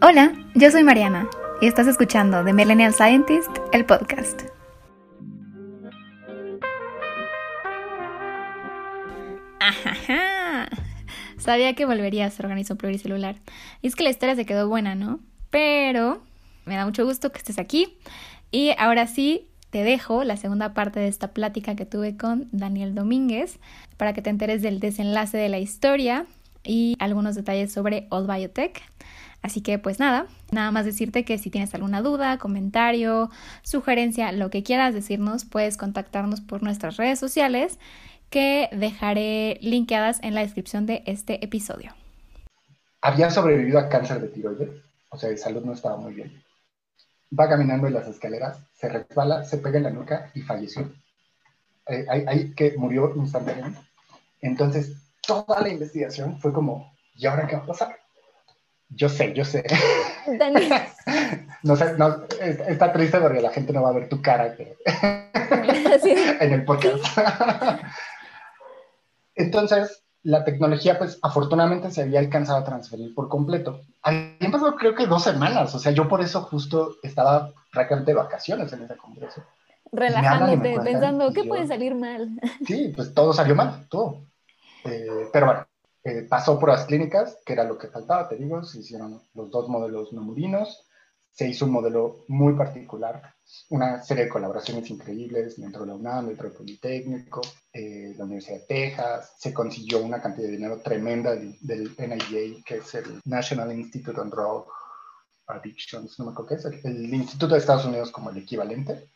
Hola, yo soy Mariana y estás escuchando The Millennial Scientist, el podcast. Ajaja. Sabía que volvería a ser organismo pluricelular. Y es que la historia se quedó buena, ¿no? Pero me da mucho gusto que estés aquí. Y ahora sí, te dejo la segunda parte de esta plática que tuve con Daniel Domínguez para que te enteres del desenlace de la historia y algunos detalles sobre Old Biotech. Así que pues nada, nada más decirte que si tienes alguna duda, comentario, sugerencia, lo que quieras decirnos, puedes contactarnos por nuestras redes sociales que dejaré linkeadas en la descripción de este episodio. Había sobrevivido a cáncer de tiroides, o sea, de salud no estaba muy bien. Va caminando en las escaleras, se resbala, se pega en la nuca y falleció. Eh, ahí que murió instantáneamente. Entonces, toda la investigación fue como, ¿y ahora qué va a pasar? Yo sé, yo sé. no sé, no, está triste porque la gente no va a ver tu cara en el podcast. Entonces, la tecnología, pues afortunadamente se había alcanzado a transferir por completo. Habían pasado creo que dos semanas, o sea, yo por eso justo estaba prácticamente de vacaciones en ese congreso. Relajándote, pensando, ¿qué puede salir mal? Sí, pues todo salió mal, todo. Eh, pero bueno, eh, pasó las clínicas, que era lo que faltaba, te digo, se hicieron los dos modelos nomurinos, se hizo un modelo muy particular, una serie de colaboraciones increíbles dentro de la UNAM, dentro del Politécnico, eh, la Universidad de Texas, se consiguió una cantidad de dinero tremenda del, del que es el National Institute on Drug Addictions, no me acuerdo qué es, el Instituto de Estados Unidos como el equivalente,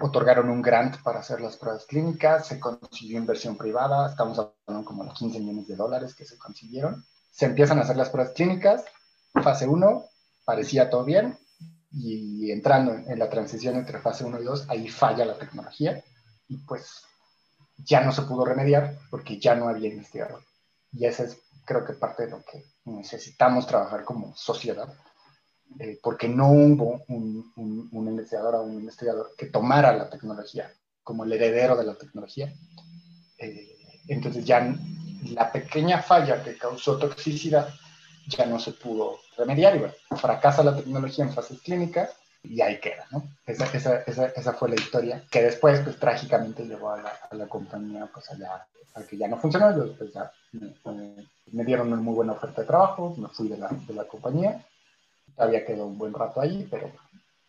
otorgaron un grant para hacer las pruebas clínicas, se consiguió inversión privada, estamos hablando como de 15 millones de dólares que se consiguieron. Se empiezan a hacer las pruebas clínicas, fase 1, parecía todo bien, y entrando en la transición entre fase 1 y 2, ahí falla la tecnología, y pues ya no se pudo remediar porque ya no había investigador. Y esa es creo que parte de lo que necesitamos trabajar como sociedad, eh, porque no hubo un, un, o un investigador que tomara la tecnología como el heredero de la tecnología. Eh, entonces ya la pequeña falla que causó toxicidad ya no se pudo remediar y bueno, fracasa la tecnología en fases clínicas y ahí queda, ¿no? Esa, esa, esa, esa fue la historia que después, pues trágicamente llevó a la, a la compañía, pues allá, a que ya no funcionó, después ya me, me, dieron una muy buena oferta de trabajo, me fui de la, de la compañía todavía quedó un buen rato ahí, pero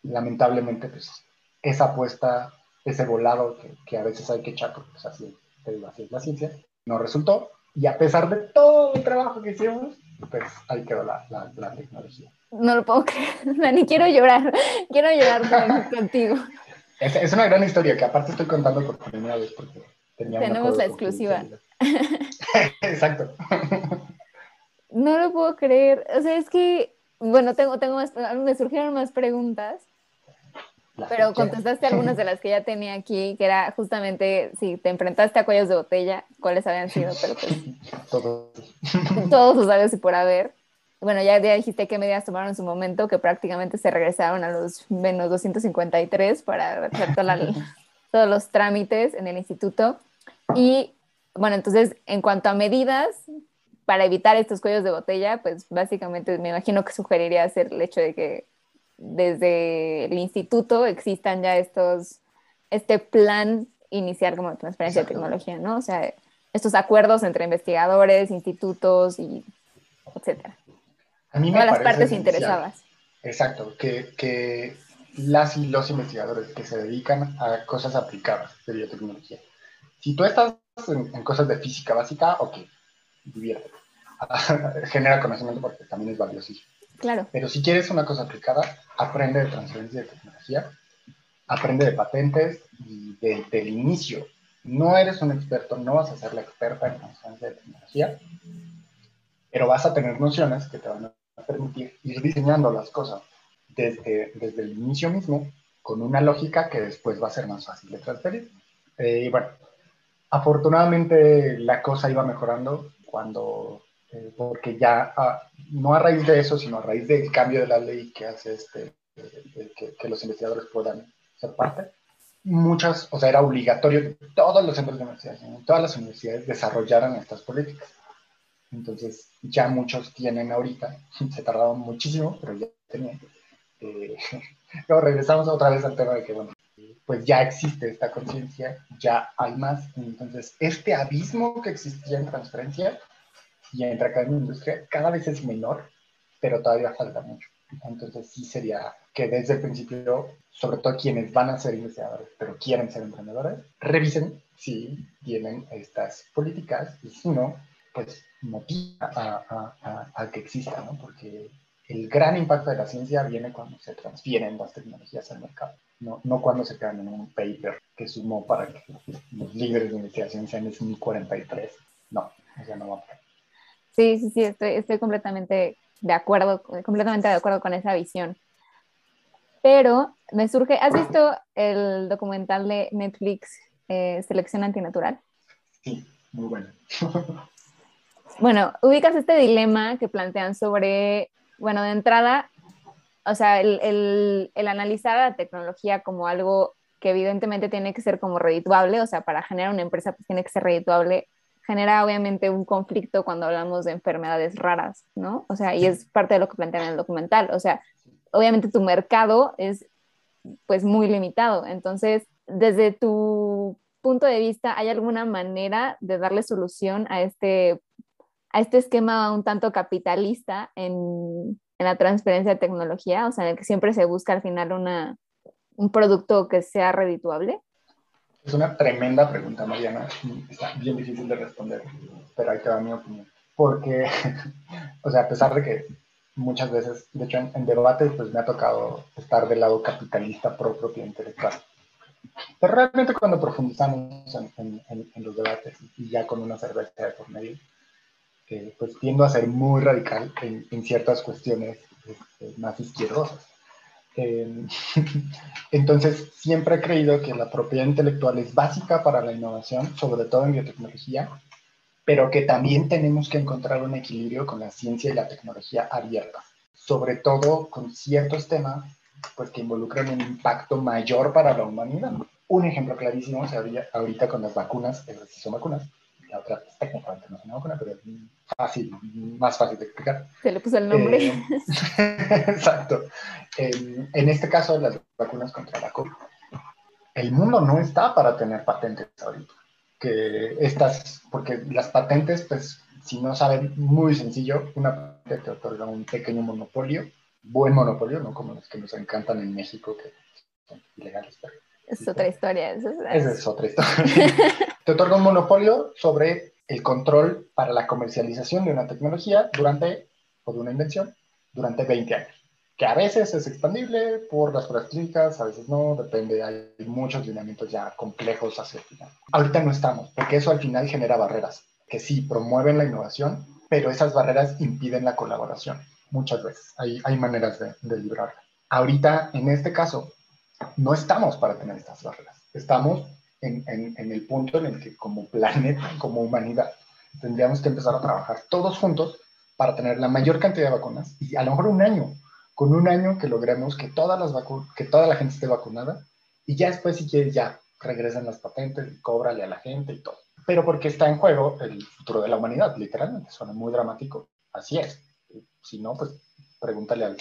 lamentablemente pues esa apuesta, ese volado que, que a veces hay que echar, porque pues, así, así es la ciencia, no resultó. Y a pesar de todo el trabajo que hicimos, pues ahí quedó la, la, tecnología. No lo puedo creer, ni quiero llorar, quiero llorar contigo. Es, es, una gran historia que aparte estoy contando por primera vez porque tenemos la exclusiva. Exacto. No lo puedo creer, o sea, es que bueno, tengo, tengo me surgieron más preguntas, pero contestaste algunas de las que ya tenía aquí, que era justamente si te enfrentaste a cuellos de botella, cuáles habían sido, pero pues todos, todos los sabes y por haber. Bueno, ya, ya dijiste qué medidas tomaron en su momento, que prácticamente se regresaron a los menos 253 para hacer todos los trámites en el instituto. Y bueno, entonces, en cuanto a medidas, para evitar estos cuellos de botella, pues básicamente me imagino que sugeriría hacer el hecho de que desde el instituto existan ya estos, este plan inicial como transferencia de tecnología, ¿no? O sea, estos acuerdos entre investigadores, institutos y etcétera. A mí me Todas las partes interesadas. Exacto, que, que las y los investigadores que se dedican a cosas aplicadas de biotecnología. Si tú estás en, en cosas de física básica, ok, genera conocimiento porque también es valiosísimo. Claro. Pero si quieres una cosa aplicada, aprende de transferencia de tecnología, aprende de patentes y desde el inicio. No eres un experto, no vas a ser la experta en transferencia de tecnología, pero vas a tener nociones que te van a permitir ir diseñando las cosas desde, desde el inicio mismo con una lógica que después va a ser más fácil de transferir. Eh, y bueno, afortunadamente la cosa iba mejorando cuando eh, porque ya, ah, no a raíz de eso, sino a raíz del cambio de la ley que hace este, que, que, los investigadores puedan ser parte, muchas, o sea, era obligatorio que todos los centros de investigación, todas las universidades desarrollaran estas políticas. Entonces, ya muchos tienen ahorita, se tardaron muchísimo, pero ya tenían. Eh, regresamos otra vez al tema de que, bueno, pues ya existe esta conciencia, ya hay más. Entonces, este abismo que existía en transferencia y entre en la industria cada vez es menor, pero todavía falta mucho. Entonces, sí sería que desde el principio, sobre todo quienes van a ser investigadores, pero quieren ser emprendedores, revisen si tienen estas políticas y si no, pues motiva a, que exista, ¿no? Porque el gran impacto de la ciencia viene cuando se transfieren las tecnologías al mercado, no, no cuando se quedan en un paper que sumó para que los líderes de investigación sean en 1043. No, ya no va a Sí, sí, sí, estoy, estoy completamente de acuerdo, completamente de acuerdo con esa visión. Pero me surge, ¿has visto el documental de Netflix eh, Selección Antinatural? Sí, muy bueno. bueno, ubicas este dilema que plantean sobre, bueno, de entrada, o sea, el, el, analizar a la tecnología como algo que evidentemente tiene que ser como redituable, o sea, para generar una empresa pues tiene que ser redituable, genera obviamente un conflicto cuando hablamos de enfermedades raras, ¿no? O sea, y es parte de lo que plantean en el documental, o sea, obviamente tu mercado es pues muy limitado, entonces, desde tu punto de vista, ¿hay alguna manera de darle solución a este a este esquema un tanto capitalista en, en, la transferencia de tecnología, o sea, en el que siempre se busca al final una, un producto que sea redituable? Es una tremenda pregunta, Mariana. Está bien difícil de responder, pero ahí te va mi opinión. Porque, o sea, a pesar de que muchas veces, de hecho, en, debates, pues me ha tocado estar del lado capitalista pro propio intelectual. Pero realmente cuando profundizamos en, en, los debates y ya con una cerveza de por medio, pues tiendo a ser muy radical en, ciertas cuestiones este, más izquierdosas. Em, entonces, siempre he creído que la propiedad intelectual es básica para la innovación, sobre todo en biotecnología, pero que también tenemos que encontrar un equilibrio con la ciencia y la tecnología abierta, sobre todo con ciertos temas pues, que involucran un impacto mayor para la humanidad. Un ejemplo clarísimo es ahorita con las vacunas, son vacunas, la otra es técnicamente no es una vacuna, pero es fácil, más fácil de explicar. Se le puso el nombre. Eh, exacto. En, este caso, las vacunas contra la COVID. El mundo no está para tener patentes ahorita. Que estas, porque las patentes, pues, si no saben, muy sencillo, una patente te otorga un pequeño monopolio, buen monopolio, no como los que nos encantan en México, que son ilegales. es otra historia. Esa es otra historia. Te otorga un monopolio sobre el control para la comercialización de una tecnología durante, o de una invención, durante 20 años. Que a veces es expandible por las clínicas, a veces no, depende, hay muchos lineamientos ya complejos hacia el final. Ahorita no estamos, porque eso al final genera barreras, que sí promueven la innovación, pero esas barreras impiden la colaboración, muchas veces. Hay, hay maneras de, de librarla. Ahorita, en este caso, no estamos para tener estas barreras. Estamos en, el punto en el que como planeta, como humanidad, tendríamos que empezar a trabajar todos juntos para tener la mayor cantidad de vacunas y a lo mejor un año, con un año que logremos que, todas las que toda la gente esté vacunada y ya después si quieres ya regresen las patentes y cóbrale a la gente y todo. Pero porque está en juego el futuro de la humanidad, literalmente, suena muy dramático, así es. Si no, pues pregúntale a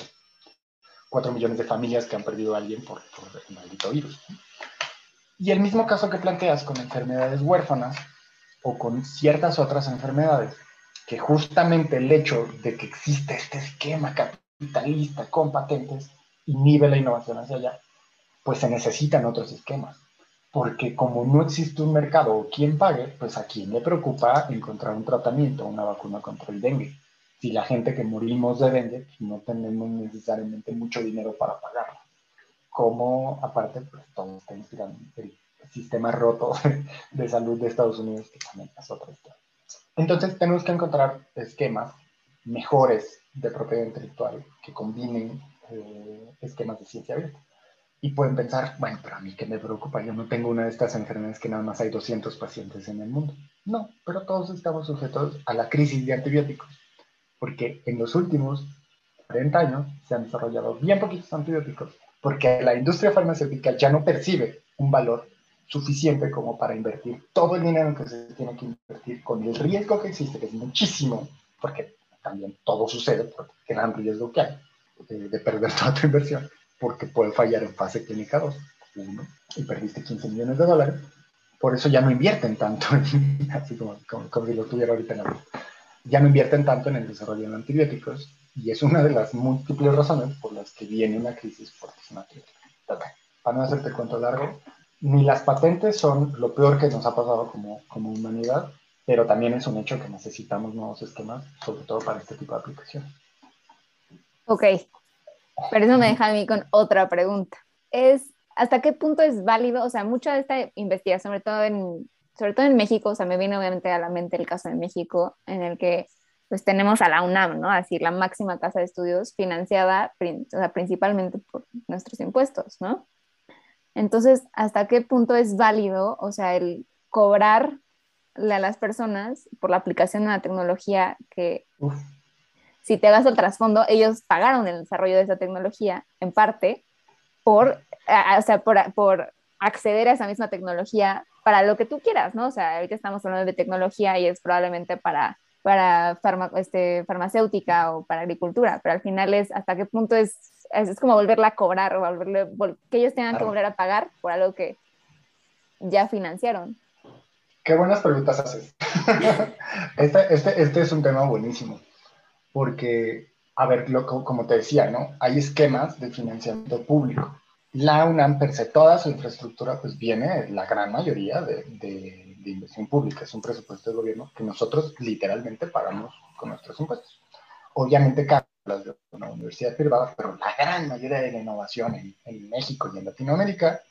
cuatro millones de familias que han perdido a alguien por, por el maldito virus. Y el mismo caso que planteas con enfermedades huérfanas o con ciertas otras enfermedades, que justamente el hecho de que existe este esquema capitalista con patentes inhibe la innovación hacia allá, pues se necesitan otros esquemas. Porque como no existe un mercado o quien pague, pues a quién le preocupa encontrar un tratamiento, una vacuna contra el dengue. Si la gente que morimos de dengue, pues no tenemos necesariamente mucho dinero para pagarlo cómo, aparte, pues todo está inspirando el sistema roto de salud de Estados Unidos, que también es otra historia. Entonces, tenemos que encontrar esquemas mejores de propiedad intelectual que combinen eh, esquemas de ciencia abierta. Y pueden pensar, bueno, pero a mí qué me preocupa, yo no tengo una de estas enfermedades que nada más hay 200 pacientes en el mundo. No, pero todos estamos sujetos a la crisis de antibióticos, porque en los últimos 40 años se han desarrollado bien poquitos antibióticos porque la industria farmacéutica ya no percibe un valor suficiente como para invertir todo el dinero que se tiene que invertir con el riesgo que existe, que es muchísimo, porque también todo sucede por el gran riesgo que hay de, de perder toda tu inversión, porque puede fallar en fase clínica 2, 1, y perdiste 15 millones de dólares. Por eso ya no invierten tanto, así como, como, si lo tuviera ahorita en la ya no invierten tanto en el desarrollo de antibióticos, y es una de las múltiples razones por las que viene una crisis fuertísima. Para no hacerte cuento largo, ni las patentes son lo peor que nos ha pasado como, como humanidad, pero también es un hecho que necesitamos nuevos esquemas, sobre todo para este tipo de aplicaciones. Ok, pero eso me deja a mí con otra pregunta. Es, ¿hasta qué punto es válido? O sea, mucha de esta investigación, sobre todo en, sobre todo en México, o sea, me viene obviamente a la mente el caso de México, en el que pues tenemos a la UNAM, ¿no? Así, la máxima casa de estudios financiada o sea, principalmente por nuestros impuestos, ¿no? Entonces, ¿hasta qué punto es válido, o sea, el cobrar a las personas por la aplicación de una tecnología que, si te hagas el trasfondo, ellos pagaron el desarrollo de esa tecnología en parte por, o sea, por, por acceder a esa misma tecnología para lo que tú quieras, ¿no? O sea, ahorita estamos hablando de tecnología y es probablemente para para este, farmacéutica o para agricultura, pero al final es hasta qué punto es, es, como volverla a cobrar o volverle, que ellos tengan que volver a pagar por algo que ya financiaron. Qué buenas preguntas haces. este, este, este, es un tema buenísimo, porque, a ver, lo, como te decía, ¿no? Hay esquemas de financiamiento público. La UNAM, per se, toda su infraestructura, pues viene, la gran mayoría, de, de de inversión pública, es un presupuesto del gobierno que nosotros literalmente pagamos con nuestros impuestos. Obviamente, cada de una universidad privada, pero la gran mayoría de la innovación en, en, México y en Latinoamérica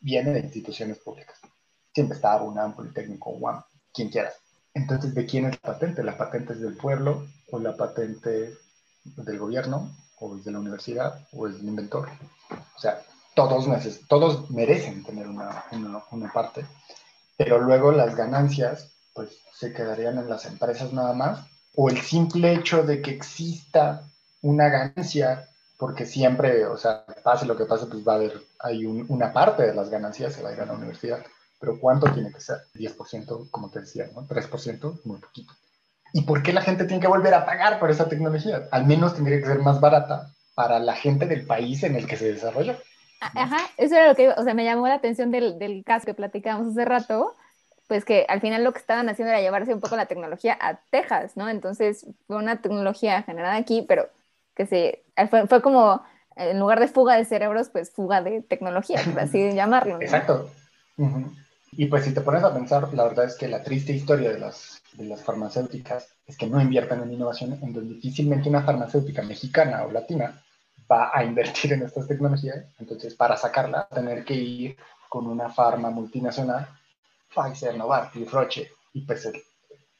viene de instituciones públicas. Siempre está UNAM, Politécnico, UAM, quien quieras. Entonces, ¿de quién es la patente? ¿La patente es del pueblo o la patente del gobierno o es de la universidad o es del inventor? O sea, todos, todos merecen tener una, una parte pero luego las ganancias pues se quedarían en las empresas nada más, o el simple hecho de que exista una ganancia, porque siempre, o sea, pase lo que pase, pues va a haber, hay una parte de las ganancias se va a ir a la universidad, pero ¿cuánto tiene que ser? 10%, como te decía, ¿no? 3%, muy poquito. ¿Y por qué la gente tiene que volver a pagar por esa tecnología? Al menos tendría que ser más barata para la gente del país en el que se desarrolló. Ajá, eso era lo que, o sea, me llamó la atención del, del caso que platicábamos hace rato, pues que al final lo que estaban haciendo era llevarse un poco la tecnología a Texas, ¿no? Entonces fue una tecnología generada aquí, pero que se, fue, fue como, en lugar de fuga de cerebros, pues fuga de tecnología, por así llamarlo. ¿no? Exacto. Y pues si te pones a pensar, la verdad es que la triste historia de las, de las farmacéuticas es que no inviertan en innovación, en donde difícilmente una farmacéutica mexicana o latina va a invertir en estas tecnologías, entonces para sacarla, tener que ir con una farma multinacional, Pfizer, Novartis, Roche, y pues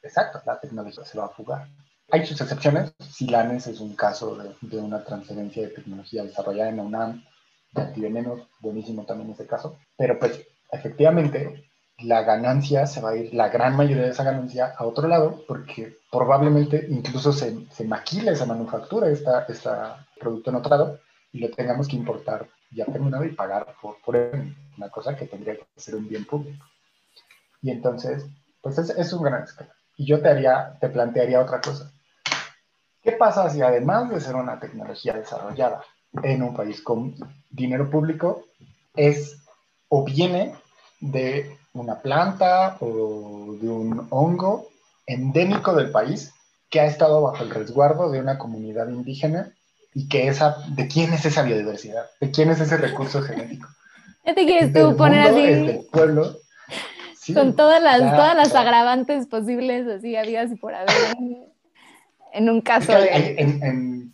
exacto, la tecnología se va a fugar. Hay sus excepciones, Silanes es un caso de, de una transferencia de tecnología desarrollada en la UNAM, de antivenenos, buenísimo también ese caso, pero pues efectivamente la ganancia se va a ir, la gran mayoría de esa ganancia a otro lado, porque probablemente incluso se, se maquila esa manufactura, esta, esta producto en otro lado, y lo tengamos que importar ya terminado y pagar por, por una cosa que tendría que ser un bien público. Y entonces, pues es, es un gran escala. Y yo te, haría, te plantearía otra cosa. ¿Qué pasa si además de ser una tecnología desarrollada en un país con dinero público, es o viene de una planta o de un hongo endémico del país que ha estado bajo el resguardo de una comunidad indígena y que esa, ¿de quién es esa biodiversidad? ¿De quién es ese recurso genético? ¿Ya te quieres tú poner así? Es del pueblo. con todas las, todas las agravantes posibles, así, había y por haber, en, un caso de...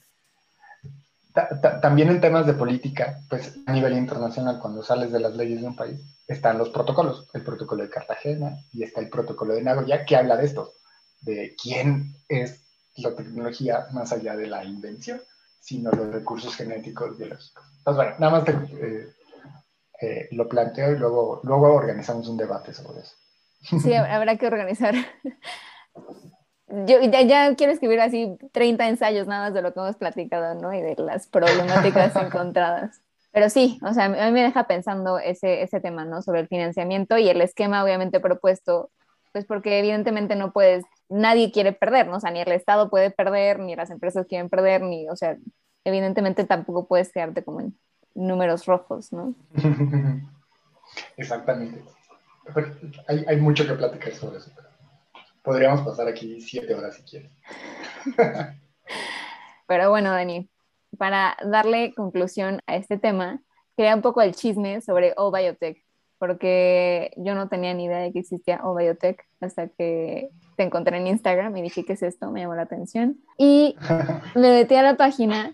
también en temas de política, pues a nivel internacional, cuando sales de las leyes de un país, están los protocolos, el protocolo de Cartagena y está el protocolo de Nagoya, que habla de esto, de quién es la tecnología más allá de la invención, sino los recursos genéticos biológicos. Entonces, bueno, nada más eh, eh, lo planteo y luego, luego organizamos un debate sobre eso. Sí, habrá que organizar. Yo ya, ya, quiero escribir así 30 ensayos nada más de lo que hemos platicado, ¿no? Y de las problemáticas encontradas. pero sí, o sea, a mí me deja pensando ese, ese tema, ¿no? Sobre el financiamiento y el esquema obviamente propuesto, pues porque evidentemente no puedes, nadie quiere perder, ¿no? O sea, ni el Estado puede perder, ni las empresas quieren perder, ni, o sea, evidentemente tampoco puedes quedarte como en números rojos, ¿no? Exactamente. hay, hay, mucho que platicar sobre eso. Podríamos pasar aquí siete horas si quieres. pero bueno, Dani, para darle conclusión a este tema, quería un poco el chisme sobre O-Biotech, porque yo no tenía ni idea de que existía O-Biotech hasta que te encontré en Instagram y dije, ¿qué es esto? Me llamó la atención. Y me metí a la página.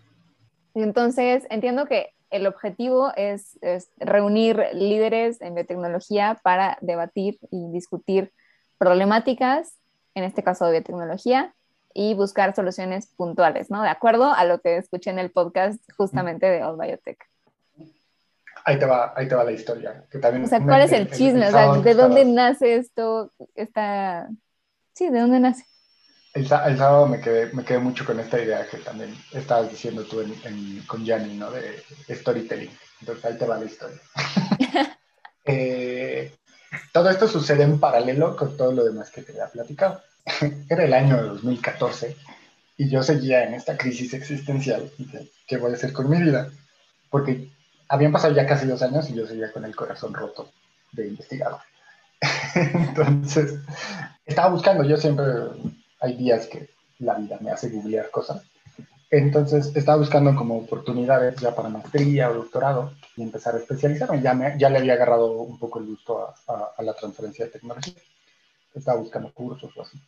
Y entonces entiendo que el objetivo es, reunir líderes en biotecnología para debatir y discutir problemáticas, en este caso de biotecnología, y buscar soluciones puntuales, ¿no? De acuerdo a lo que escuché en el podcast justamente de All Biotech. Ahí te va, ahí te va la historia. Que también o sea, ¿cuál es el chisme? o sea, ¿de dónde nace esto? Esta... Sí, ¿de dónde nace? El, sábado me quedé, me quedé mucho con esta idea que también estabas diciendo tú con Gianni, ¿no? De, storytelling. Entonces ahí te va la historia. Eh, todo esto sucede en paralelo con todo lo demás que te había platicado. era el año de 2014 y yo seguía en esta crisis existencial de qué voy a hacer con mi vida, porque habían pasado ya casi dos años y yo seguía con el corazón roto de investigador. Entonces, estaba buscando, yo siempre, hay días que la vida me hace googlear cosas. Entonces, estaba buscando como oportunidades ya para maestría o doctorado y empezar a especializarme. Ya, me, ya le había agarrado un poco el gusto a, la transferencia de tecnología estaba buscando cursos o así.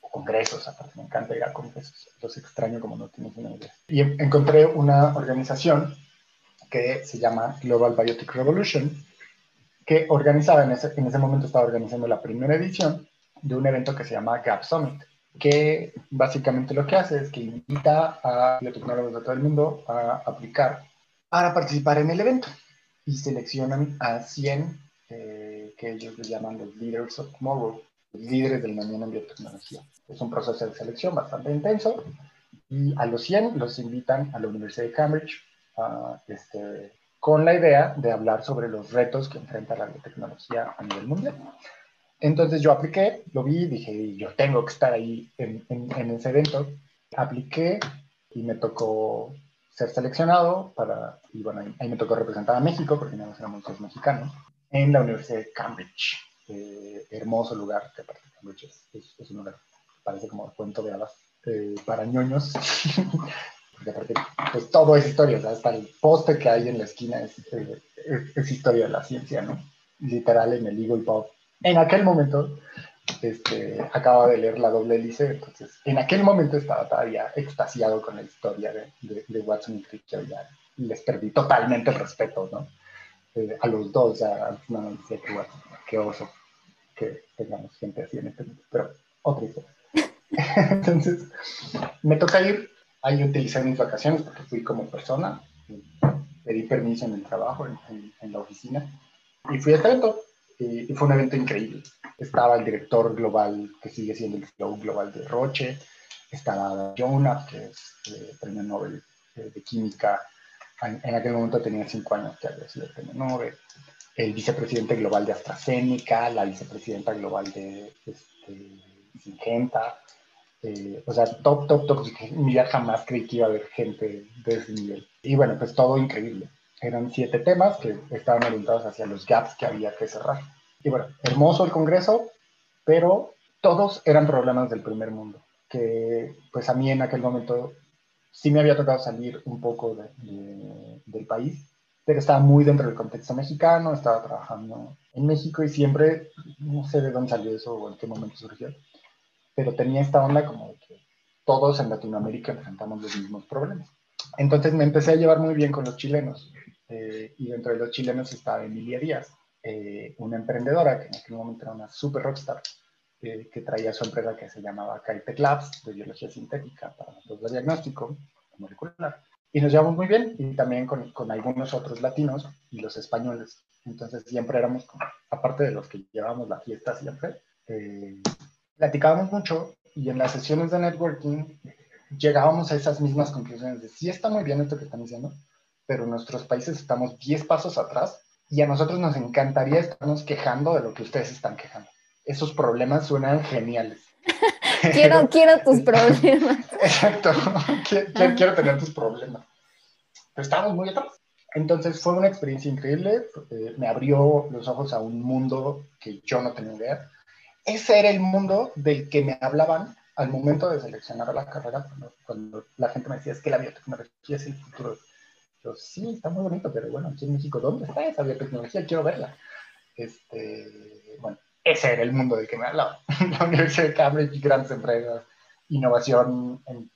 O congresos, aparte me encanta ir a congresos. Los extraño como no tienes una idea. Y encontré una organización que se llama Global Biotic Revolution, que organizaba, en ese, en ese momento estaba organizando la primera edición de un evento que se llama Gap Summit, que básicamente lo que hace es que invita a biotecnólogos de todo el mundo a aplicar para participar en el evento y seleccionan a 100 eh, que ellos le llaman los Leaders of Tomorrow, líderes del mañana en biotecnología. Es un proceso de selección bastante intenso y a los 100 los invitan a la Universidad de Cambridge este, con la idea de hablar sobre los retos que enfrenta la biotecnología a nivel mundial. Entonces yo apliqué, lo vi, dije, yo tengo que estar ahí en, en, ese evento. Apliqué y me tocó ser seleccionado para, y bueno, ahí, me tocó representar a México, porque no éramos dos mexicanos, en la Universidad de Cambridge. Eh, hermoso lugar, que aparte Cambridge es, es, un lugar parece como cuento de hadas eh, para ñoños. Porque aparte, pues todo es historia, hasta el poste que hay en la esquina es, eh, es, historia de la ciencia, ¿no? Literal en el Eagle Pop. En aquel momento, este, acaba de leer la doble hélice, entonces en aquel momento estaba todavía extasiado con la historia de, de, Watson y Crick, ya les perdí totalmente el respeto, ¿no? a los dos, ya no sé qué, bueno, qué oso que tengamos gente así en este mundo, pero otra historia. Entonces, me toca ir, ahí utilicé mis vacaciones porque fui como persona, pedí permiso en el trabajo, en, en, la oficina, y fui a este evento, y, fue un evento increíble. Estaba el director global, que sigue siendo el CEO global de Roche, estaba Jonah, que es eh, premio Nobel eh, de Química, en, aquel momento tenía cinco años que había sido el premio Nobel, el vicepresidente global de AstraZeneca, la vicepresidenta global de este, eh, o sea, top, top, top. Mira, jamás creí que iba a haber gente de ese nivel. Y bueno, pues todo increíble. Eran siete temas que estaban orientados hacia los gaps que había que cerrar. Y bueno, hermoso el Congreso, pero todos eran problemas del primer mundo, que pues a mí en aquel momento sí me había tocado salir un poco del país pero estaba muy dentro del contexto mexicano, estaba trabajando en México y siempre, no sé de dónde salió eso o en qué momento surgió, pero tenía esta onda como que todos en Latinoamérica enfrentamos los mismos problemas. Entonces me empecé a llevar muy bien con los chilenos eh, y dentro de los chilenos estaba Emilia Díaz, eh, una emprendedora que en aquel momento era una super rockstar, eh, que traía su empresa que se llamaba Caitec Labs de biología sintética para los diagnóstico molecular y nos llevamos muy bien y también con, con, algunos otros latinos y los españoles. Entonces siempre éramos, aparte de los que llevábamos la fiesta siempre, eh, platicábamos mucho y en las sesiones de networking llegábamos a esas mismas conclusiones de sí está muy bien esto que están diciendo, pero nuestros países estamos 10 pasos atrás y a nosotros nos encantaría estarnos quejando de lo que ustedes están quejando. Esos problemas suenan geniales. quiero, quiero tus problemas. Exacto, quiero, quiero, tener tus problemas. Pero estábamos muy atrás. Entonces fue una experiencia increíble, eh, me abrió los ojos a un mundo que yo no tenía idea. Ese era el mundo del que me hablaban al momento de seleccionar la carrera, cuando, la gente me decía, es que la biotecnología es el futuro. Yo, sí, está muy bonito, pero bueno, aquí en México, ¿dónde está esa biotecnología? Quiero verla. Este, bueno, ese era el mundo del que me hablaba. la Universidad de Cambridge, grandes empresas, innovación en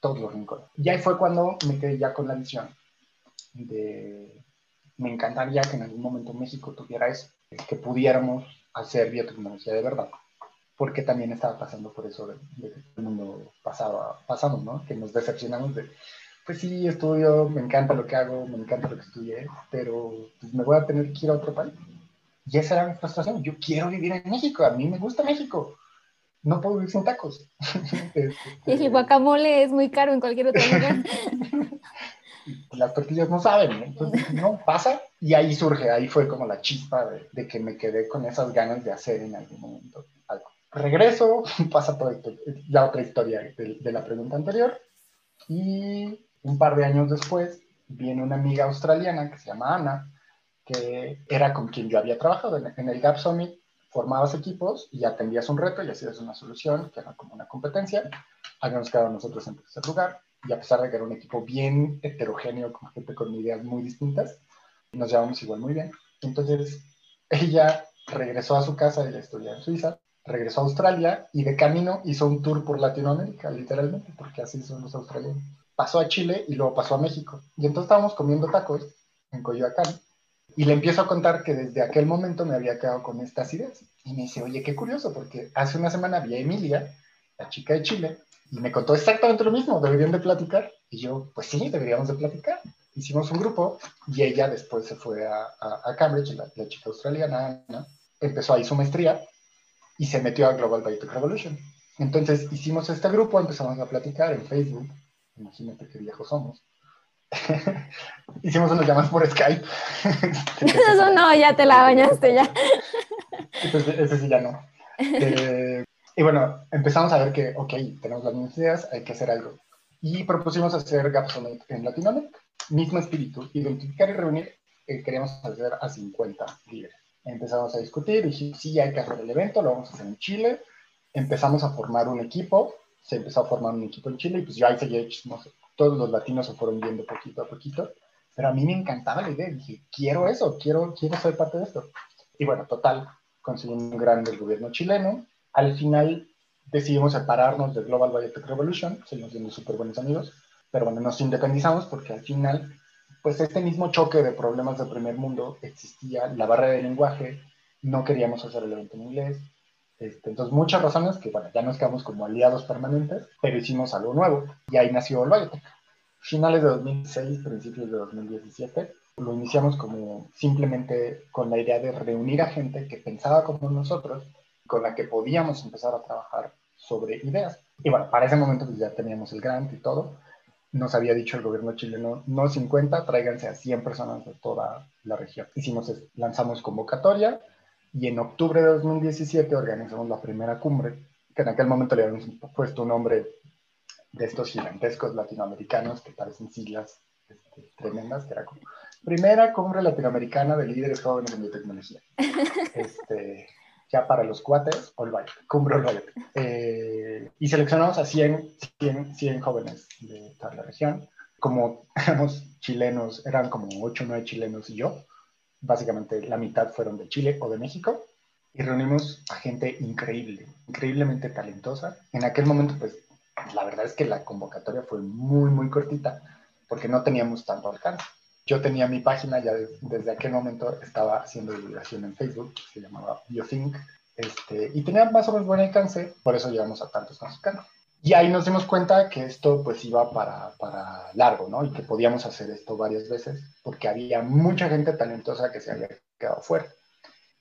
todos los rincones. Y ahí fue cuando me quedé ya con la visión de, me encantaría que en algún momento México tuviera eso, que pudiéramos hacer biotecnología de verdad porque también estaba pasando por eso de, el mundo pasado, pasamos, ¿no? Que nos decepcionamos de, pues sí, estudio, me encanta lo que hago, me encanta lo que estudié, pero pues, me voy a tener que ir a otro país. Y esa era mi frustración. Yo quiero vivir en México, a mí me gusta México. No puedo vivir sin tacos. y el guacamole es muy caro en cualquier otro lugar. Las tortillas no saben, entonces no pasa. Y ahí surge, ahí fue como la chispa de, de que me quedé con esas ganas de hacer en algún momento algo regreso, pasa toda la otra historia de, la pregunta anterior, y un par de años después viene una amiga australiana que se llama Ana, que era con quien yo había trabajado en, el Gap Summit, formabas equipos y atendías un reto y hacías una solución, que era como una competencia. Habíamos quedado nosotros en tercer lugar, y a pesar de que era un equipo bien heterogéneo, con gente con ideas muy distintas, nos llevamos igual muy bien. Entonces, ella regresó a su casa, ella estudia en Suiza, regresó a Australia y de camino hizo un tour por Latinoamérica, literalmente, porque así son los australianos. Pasó a Chile y luego pasó a México. Y entonces estábamos comiendo tacos en Coyoacán y le empiezo a contar que desde aquel momento me había quedado con estas ideas. Y me dice, oye, qué curioso, porque hace una semana vi a Emilia, la chica de Chile, y me contó exactamente lo mismo, deberían de platicar. Y yo, pues sí, deberíamos de platicar. Hicimos un grupo y ella después se fue a, Cambridge, la, la, chica australiana, ¿no? empezó ahí su maestría y se metió a Global Biotech Revolution. Entonces hicimos este grupo, empezamos a platicar en Facebook, imagínate qué viejos somos. hicimos unas llamadas por Skype. Eso no, ya te la bañaste ya. Entonces, ese sí ya no. Eh, y bueno, empezamos a ver que, ok, tenemos las mismas ideas, hay que hacer algo. Y propusimos hacer Gap Summit en Latinoamérica. Mismo espíritu, identificar y reunir, eh, queríamos hacer a 50 líderes empezamos a discutir, dijimos, sí, hay que hacer el evento, lo vamos a hacer en Chile, empezamos a formar un equipo, se empezó a formar un equipo en Chile, y pues yo ahí seguía, no sé, todos los latinos se fueron viendo poquito a poquito, pero a mí me encantaba la idea, dije, quiero eso, quiero, quiero ser parte de esto. Y bueno, total, conseguimos un gran del gobierno chileno, al final decidimos separarnos de Global Biotech Revolution, seguimos siendo súper buenos amigos, pero bueno, nos independizamos porque al final pues este mismo choque de problemas del primer mundo existía, la barrera de lenguaje, no queríamos hacer el evento en inglés, este, entonces muchas razones que, bueno, ya nos quedamos como aliados permanentes, pero hicimos algo nuevo y ahí nació el Biotech. Finales de 2006, principios de 2017, lo iniciamos como simplemente con la idea de reunir a gente que pensaba como nosotros, con la que podíamos empezar a trabajar sobre ideas. Y bueno, para ese momento pues ya teníamos el grant y todo, nos había dicho el gobierno chileno, no 50, tráiganse a 100 personas de toda la región. Hicimos, lanzamos convocatoria y en octubre de 2017 organizamos la primera cumbre, que en aquel momento le habíamos puesto un nombre de estos gigantescos latinoamericanos que parecen siglas este, tremendas, que era como Primera Cumbre Latinoamericana de Líderes Jóvenes en Biotecnología. Este, ya para los cuates, All Cumbre All eh, y seleccionamos a 100, 100, 100 jóvenes de toda la región. Como éramos chilenos, eran como 8 o 9 chilenos y yo. Básicamente la mitad fueron de Chile o de México. Y reunimos a gente increíble, increíblemente talentosa. En aquel momento, pues, la verdad es que la convocatoria fue muy, muy cortita porque no teníamos tanto alcance. Yo tenía mi página, ya desde aquel momento estaba haciendo divulgación en Facebook, se llamaba BioThink, este, y tenía más o menos buen alcance, por eso llegamos a tantos mexicanos. Y ahí nos dimos cuenta que esto pues iba para, para largo, ¿no? Y que podíamos hacer esto varias veces, porque había mucha gente talentosa que se había quedado fuera.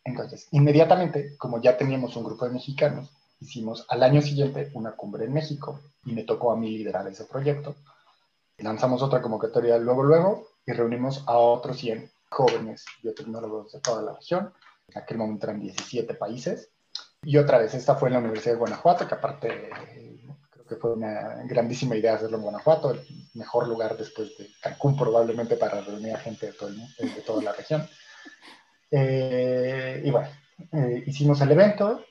Entonces, inmediatamente, como ya teníamos un grupo de mexicanos, hicimos al año siguiente una cumbre en México y me tocó a mí liderar ese proyecto. Lanzamos otra convocatoria luego, luego, y reunimos a otros 100 jóvenes biotecnólogos de toda la región. En aquel momento eran 17 países. Y otra vez, esta fue en la Universidad de Guanajuato, que aparte creo que fue una grandísima idea hacerlo en Guanajuato, el mejor lugar después de Cancún probablemente para reunir a gente de, todo el, de toda la región. Eh, y bueno, eh, hicimos el evento,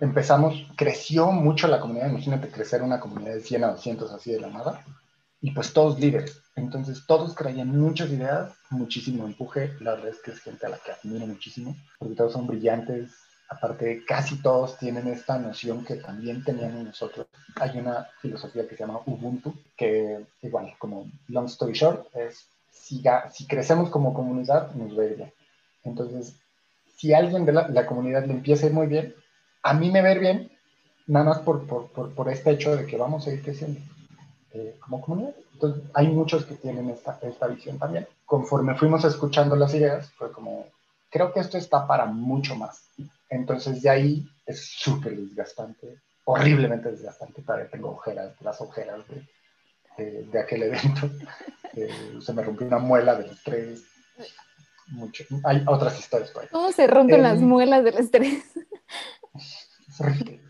empezamos, creció mucho la comunidad, imagínate crecer una comunidad de 100 a 200 así de la nada, y pues todos líderes, entonces todos traían muchas ideas, muchísimo empuje, la verdad es que es gente a la que admiro muchísimo, porque todos son brillantes, aparte casi todos tienen esta noción que también teníamos nosotros. Hay una filosofía que se llama Ubuntu, que igual, como long story short, es si, crecemos como comunidad, nos ve bien. Entonces, si alguien de la, comunidad le empieza a ir muy bien, a mí me ver bien, nada más por, este hecho de que vamos a ir creciendo eh, como comunidad. Entonces, hay muchos que tienen esta, esta visión también. Conforme fuimos escuchando las ideas, fue como, creo que esto está para mucho más. Entonces, de ahí es súper desgastante, horriblemente desgastante. Todavía tengo ojeras, las ojeras de, de, aquel evento. Eh, se me rompió una muela del estrés. Mucho. Hay otras historias por ahí. ¿Cómo se rompen las em, muelas del estrés? Es horrible.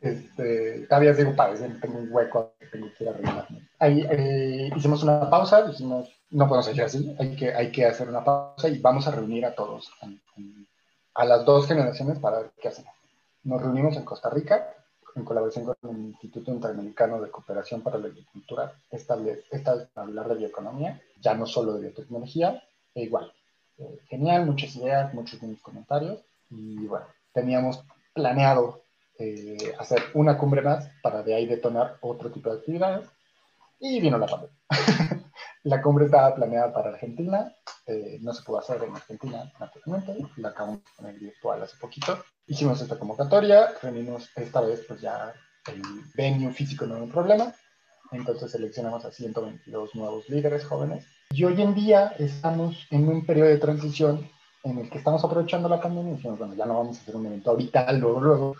Este, todavía digo, padre, tengo un hueco que tengo que ir a arreglarme. Ahí eh, hicimos una pausa, dijimos, no podemos seguir así, hay que, hay que hacer una pausa y vamos a reunir a todos, a, las dos generaciones para ver qué hacemos. Nos reunimos en Costa Rica, en colaboración con el Instituto Interamericano de Cooperación para la Agricultura, esta vez, esta hablar de bioeconomía, ya no solo de biotecnología, e igual. Eh, genial, muchas ideas, muchos buenos comentarios, y bueno, teníamos planeado eh, hacer una cumbre más para de ahí detonar otro tipo de actividades. Y vino la pandemia. la cumbre estaba planeada para Argentina, eh, no se pudo hacer en Argentina naturalmente, la acabamos de poner virtual hace poquito. Hicimos esta convocatoria, reunimos esta vez pues ya el venue físico no era un problema, entonces seleccionamos a 122 nuevos líderes jóvenes. Y hoy en día estamos en un periodo de transición en el que estamos aprovechando la pandemia y decimos, bueno, ya no vamos a hacer un evento ahorita, luego, luego,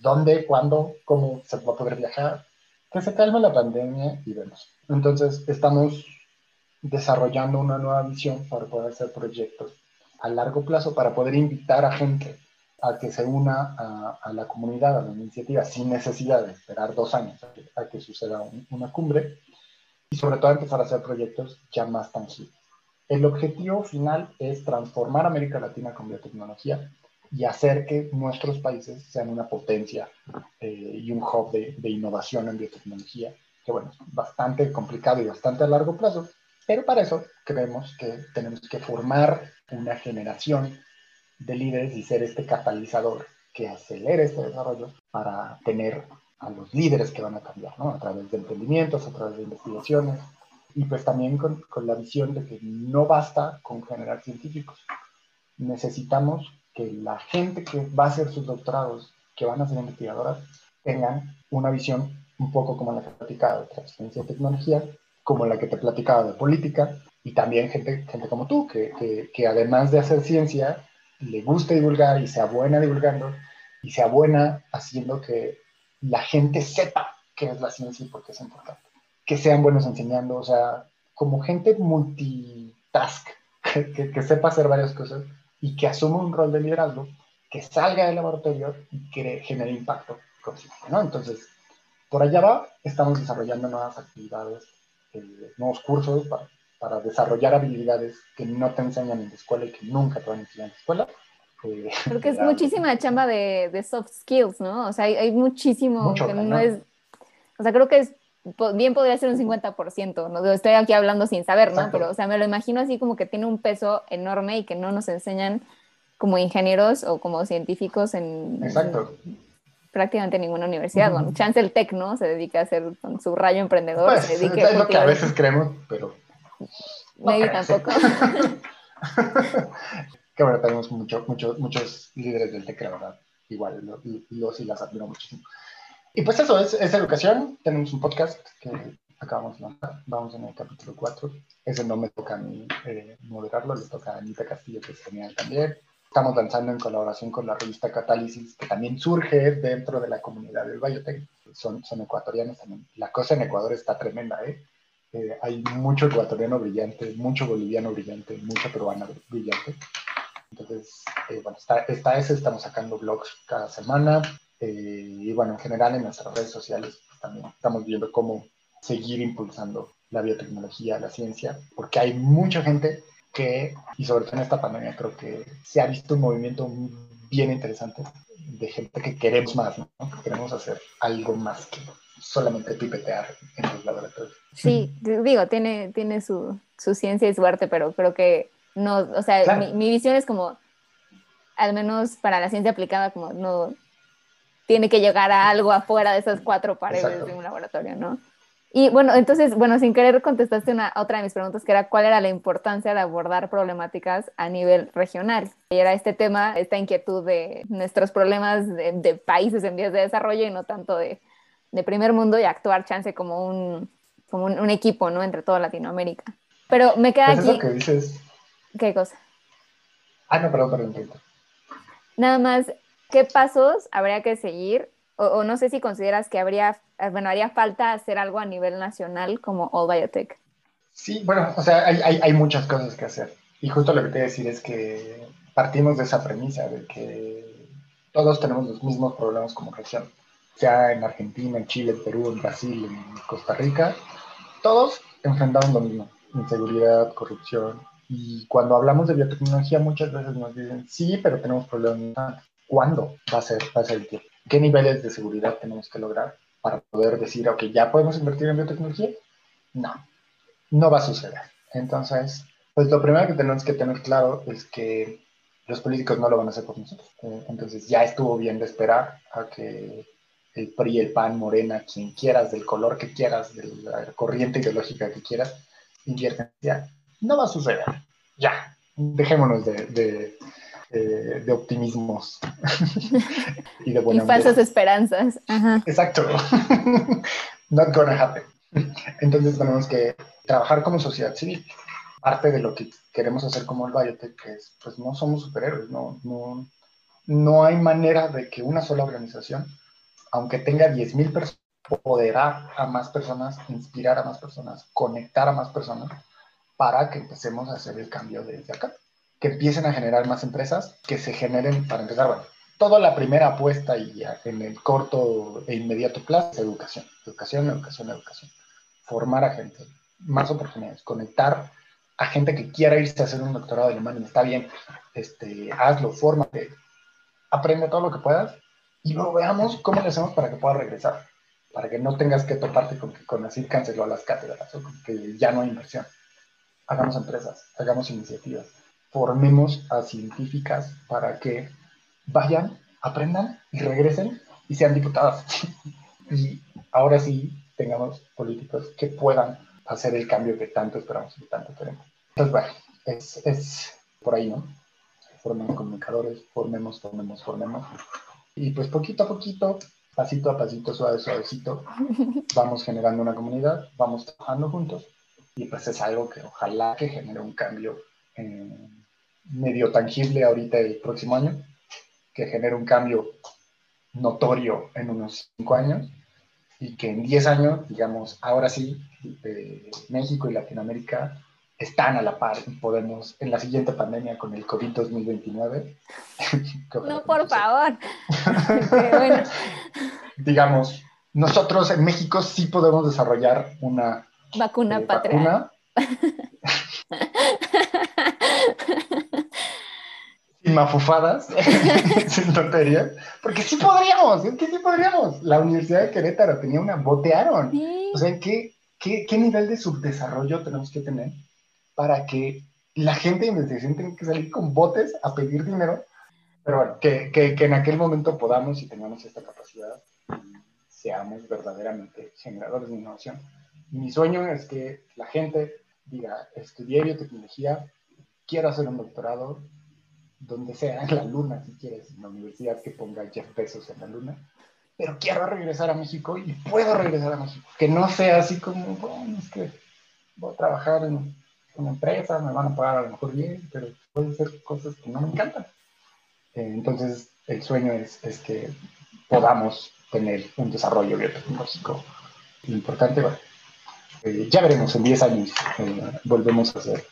dónde, cuándo, cómo se va a poder viajar, que se calme la pandemia y vemos. Entonces, estamos desarrollando una nueva visión para poder hacer proyectos a largo plazo, para poder invitar a gente a que se una a, la comunidad, a la iniciativa, sin necesidad de esperar dos años a que, suceda una cumbre, y sobre todo empezar a hacer proyectos ya más tangibles. El objetivo final es transformar América Latina con biotecnología y hacer que nuestros países sean una potencia eh, y un hub de, innovación en biotecnología, que bueno, es bastante complicado y bastante a largo plazo, pero para eso creemos que tenemos que formar una generación de líderes y ser este catalizador que acelere este desarrollo para tener a los líderes que van a cambiar, ¿no? A través de emprendimientos, a través de investigaciones, y pues también con, con la visión de que no basta con generar científicos, necesitamos que la gente que va a hacer sus doctorados, que van a ser investigadoras, tengan una visión un poco como la que he platicado de transferencia de tecnología, como la que te he platicado de política, y también gente, gente como tú, que, que, que además de hacer ciencia, le guste divulgar y sea buena divulgando, y sea buena haciendo que la gente sepa qué es la ciencia y por qué es importante. Que sean buenos enseñando, o sea, como gente multitask, que, que sepa hacer varias cosas y que asuma un rol de liderazgo, que salga del laboratorio y que genere impacto consciente, ¿no? Entonces, por allá va, estamos desarrollando nuevas actividades, eh, nuevos cursos para, para, desarrollar habilidades que no te enseñan en la escuela y que nunca te van a enseñar en la escuela. Eh, creo que es muchísima chamba de, de, soft skills, ¿no? O sea, hay, hay muchísimo que no es... O sea, creo que es bien podría ser un 50%, ¿no? estoy aquí hablando sin saber, ¿no? Pero, o sea, me lo imagino así como que tiene un peso enorme y que no nos enseñan como ingenieros o como científicos en, prácticamente ninguna universidad. Bueno, Chance el Tech, ¿no? Se dedica a hacer con su rayo emprendedor. Pues, es lo que a veces creemos, pero... Maybe tampoco. que bueno, tenemos mucho, mucho, muchos líderes del Tech, la verdad. Igual, los y las admiro muchísimo. Y pues eso, es, es, educación. Tenemos un podcast que acabamos de lanzar. Vamos en el capítulo 4. Ese no me toca a mí eh, moderarlo, le toca a Anita Castillo, que es genial también. Estamos lanzando en colaboración con la revista Catálisis, que también surge dentro de la comunidad del biotech. Son, son ecuatorianos también. La cosa en Ecuador está tremenda, ¿eh? Eh, hay mucho ecuatoriano brillante, mucho boliviano brillante, mucho peruano brillante. Entonces, eh, bueno, está, está, ese, estamos sacando blogs cada semana. Eh, y bueno, en general en nuestras redes sociales pues, también estamos viendo cómo seguir impulsando la biotecnología, la ciencia, porque hay mucha gente que, y sobre todo en esta pandemia, creo que se ha visto un movimiento bien interesante de gente que queremos más, ¿no? que queremos hacer algo más que solamente pipetear en los laboratorios. Sí, digo, tiene, tiene su, su ciencia y su arte, pero creo que no, o sea, mi, mi, visión es como, al menos para la ciencia aplicada, como no tiene que llegar a algo afuera de esas cuatro paredes de un laboratorio, ¿no? Y bueno, entonces, bueno, sin querer contestaste una otra de mis preguntas, que era cuál era la importancia de abordar problemáticas a nivel regional. Y era este tema, esta inquietud de nuestros problemas de, países en vías de desarrollo y no tanto de, de, primer mundo y actuar chance como un, como un, equipo, ¿no? Entre toda Latinoamérica. Pero me queda pues aquí... que dices... ¿Qué cosa? Ah, no, perdón, perdón. Nada más, ¿qué pasos habría que seguir o, no sé si consideras que habría, bueno, haría falta hacer algo a nivel nacional como All Biotech. Sí, bueno, o sea, hay, hay, hay muchas cosas que hacer. Y justo lo que te voy a decir es que partimos de esa premisa de que todos tenemos los mismos problemas como región, sea en Argentina, en Chile, en Perú, en Brasil, en Costa Rica, todos enfrentamos lo mismo, inseguridad, corrupción. Y cuando hablamos de biotecnología muchas veces nos dicen, sí, pero tenemos problemas. ¿Cuándo va a ser, va a ser el tiempo? qué niveles de seguridad tenemos que lograr para poder decir, ok, ¿ya podemos invertir en biotecnología? No, no va a suceder. Entonces, pues lo primero que tenemos que tener claro es que los políticos no lo van a hacer por nosotros. Eh, entonces ya estuvo bien de esperar a que el PRI, el PAN, Morena, quien quieras, del color que quieras, de la corriente ideológica que quieras, invierten. Ya, no va a suceder. Ya, dejémonos de eh, de optimismos y de buena Y falsas esperanzas. Exacto. Not gonna happen. Entonces tenemos que trabajar como sociedad civil. Parte de lo que queremos hacer como el biotech es, pues no somos superhéroes, no, no, no hay manera de que una sola organización, aunque tenga 10.000 personas, poderar a más personas, inspirar a más personas, conectar a más personas para que empecemos a hacer el cambio desde acá que empiecen a generar más empresas, que se generen, para empezar, bueno, toda la primera apuesta y en el corto e inmediato plazo es educación, educación, educación, educación. Formar a gente, más oportunidades, conectar a gente que quiera irse a hacer un doctorado de alemán, está bien, este, hazlo, fórmate, aprende todo lo que puedas y luego veamos cómo le hacemos para que pueda regresar, para que no tengas que toparte con que con así canceló las cátedras o que ya no hay inversión. Hagamos empresas, hagamos iniciativas formemos a científicas para que vayan, aprendan y regresen y sean diputadas. y ahora sí tengamos políticos que puedan hacer el cambio que tanto esperamos y tanto queremos. Entonces, bueno, es, es por ahí, ¿no? Formen comunicadores, formemos, formemos, formemos. Y pues poquito a poquito, pasito a pasito, suave, suavecito, vamos generando una comunidad, vamos trabajando juntos y pues es algo que ojalá que genere un cambio en, medio tangible ahorita el próximo año, que genere un cambio notorio en unos cinco años y que en 10 años, digamos, ahora sí, México y Latinoamérica están a la par y podemos, en la siguiente pandemia con el COVID 2029. no, por favor. Digamos, nosotros en México sí podemos desarrollar una vacuna eh, patria. mafufadas, sin tonterías, porque sí podríamos, es que sí podríamos. La Universidad de Querétaro tenía una, botearon. O sea, ¿qué, qué, qué nivel de subdesarrollo tenemos que tener para que la gente de investigación tenga que salir con botes a pedir dinero? Pero bueno, que, que, que en aquel momento podamos y tengamos esta capacidad y seamos verdaderamente generadores de innovación. mi sueño es que la gente diga, estudié biotecnología, quiero hacer un doctorado, donde sea, en la luna, si quieres, en la universidad que ponga Jeff Bezos en la luna, pero quiero regresar a México y puedo regresar a México. Que no sea así como, bueno, es que voy a trabajar en una empresa, me van a pagar a lo mejor bien, pero pueden ser cosas que no me encantan. Eh, entonces, el sueño es, es, que podamos tener un desarrollo biotecnológico importante. Eh, ya veremos, en 10 años eh, volvemos a hacer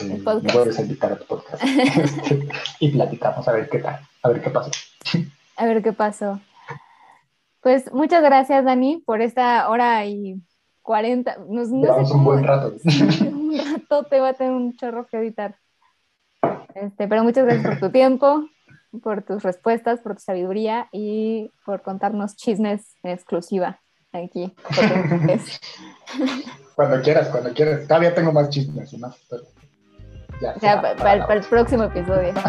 el, el, me vuelves a invitar a tu podcast y platicamos a ver qué tal, a ver qué pasó. A ver qué pasó. Pues muchas gracias, Dani, por esta hora y 40. No, no un buen rato. un rato te va a tener un chorro que editar. Este, pero muchas gracias por tu tiempo, por tus respuestas, por tu sabiduría y por contarnos chismes en exclusiva aquí. cuando quieras, cuando quieras. Todavía tengo más chismes y más. Ya, para, el próximo episodio.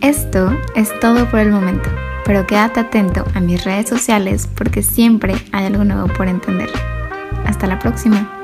Esto es todo por el momento, pero quédate atento a mis redes sociales porque siempre hay algo nuevo por entender. Hasta la próxima.